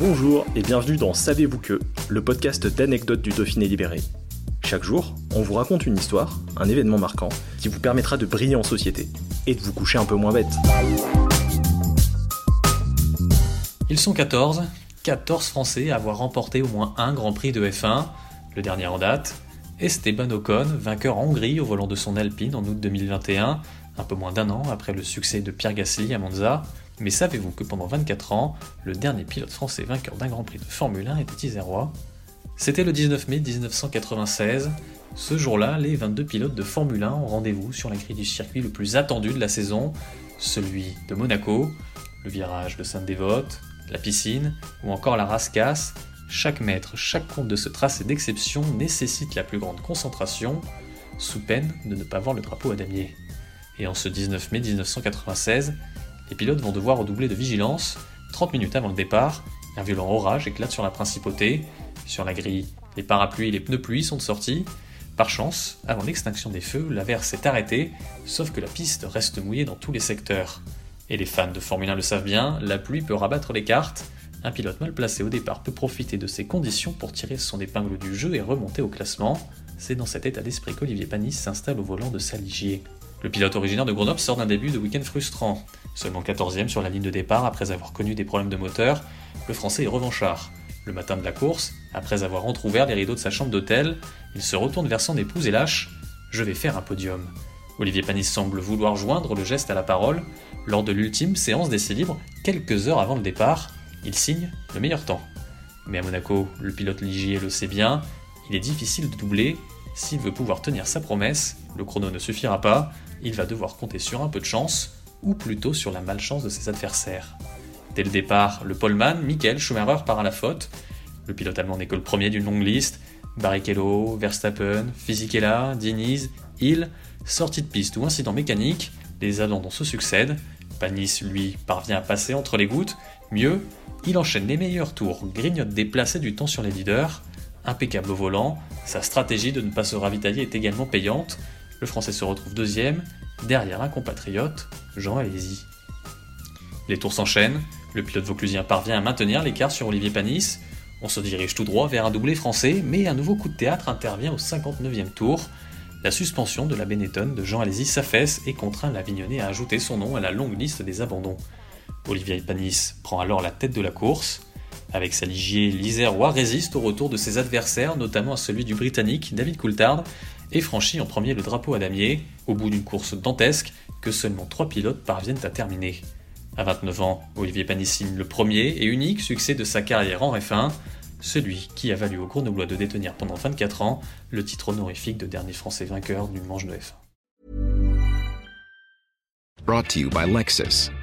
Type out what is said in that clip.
Bonjour et bienvenue dans Savez-vous que, le podcast d'anecdotes du Dauphiné libéré. Chaque jour, on vous raconte une histoire, un événement marquant, qui vous permettra de briller en société et de vous coucher un peu moins bête. Ils sont 14, 14 Français à avoir remporté au moins un Grand Prix de F1, le dernier en date. Esteban Ocon, vainqueur en Hongrie au volant de son Alpine en août 2021, un peu moins d'un an après le succès de Pierre Gasly à Monza. Mais savez-vous que pendant 24 ans, le dernier pilote français vainqueur d'un Grand Prix de Formule 1 était Isérois? C'était le 19 mai 1996. Ce jour-là, les 22 pilotes de Formule 1 ont rendez-vous sur la grille du circuit le plus attendu de la saison, celui de Monaco, le virage de Sainte-Dévote, la piscine ou encore la rascasse. Chaque mètre, chaque compte de ce tracé d'exception nécessite la plus grande concentration, sous peine de ne pas voir le drapeau à damier. Et en ce 19 mai 1996, les pilotes vont devoir redoubler de vigilance. 30 minutes avant le départ, un violent orage éclate sur la principauté. Sur la grille, les parapluies et les pneus pluie sont sortis. Par chance, avant l'extinction des feux, l'averse s'est arrêtée, sauf que la piste reste mouillée dans tous les secteurs. Et les fans de Formule 1 le savent bien, la pluie peut rabattre les cartes. Un pilote mal placé au départ peut profiter de ces conditions pour tirer son épingle du jeu et remonter au classement. C'est dans cet état d'esprit qu'Olivier Panis s'installe au volant de Saligier. Le pilote originaire de Grenoble sort d'un début de week-end frustrant. Seulement 14e sur la ligne de départ après avoir connu des problèmes de moteur, le français est revanchard. Le matin de la course, après avoir entr'ouvert les rideaux de sa chambre d'hôtel, il se retourne vers son épouse et lâche Je vais faire un podium. Olivier Panis semble vouloir joindre le geste à la parole. Lors de l'ultime séance d'essai libre, quelques heures avant le départ, il signe le meilleur temps. Mais à Monaco, le pilote Ligier le sait bien, il est difficile de doubler. S'il veut pouvoir tenir sa promesse, le chrono ne suffira pas, il va devoir compter sur un peu de chance, ou plutôt sur la malchance de ses adversaires. Dès le départ, le poleman, Michael Schumacher, part à la faute. Le pilote allemand n'est que le premier d'une longue liste. Barrichello, Verstappen, Fisichella, Diniz, Hill, sortie de piste ou incident mécanique, les abandons se succèdent. Panis, lui, parvient à passer entre les gouttes. Mieux, il enchaîne les meilleurs tours, grignote des places du temps sur les leaders. Impeccable au volant, sa stratégie de ne pas se ravitailler est également payante. Le Français se retrouve deuxième, derrière un compatriote, Jean Alési. Les tours s'enchaînent, le pilote vauclusien parvient à maintenir l'écart sur Olivier Panis. On se dirige tout droit vers un doublé français, mais un nouveau coup de théâtre intervient au 59e tour. La suspension de la Benetton de Jean Alési s'affaisse et contraint l'Avignonnet à ajouter son nom à la longue liste des abandons. Olivier Panis prend alors la tête de la course. Avec sa ligier, l'Isérois résiste au retour de ses adversaires, notamment à celui du Britannique David Coulthard, et franchit en premier le drapeau à damier, au bout d'une course dantesque que seulement trois pilotes parviennent à terminer. À 29 ans, Olivier Panis signe le premier et unique succès de sa carrière en F1, celui qui a valu au Grenoblois de détenir pendant 24 ans le titre honorifique de dernier Français vainqueur du manche de F1. Brought to you by Lexus.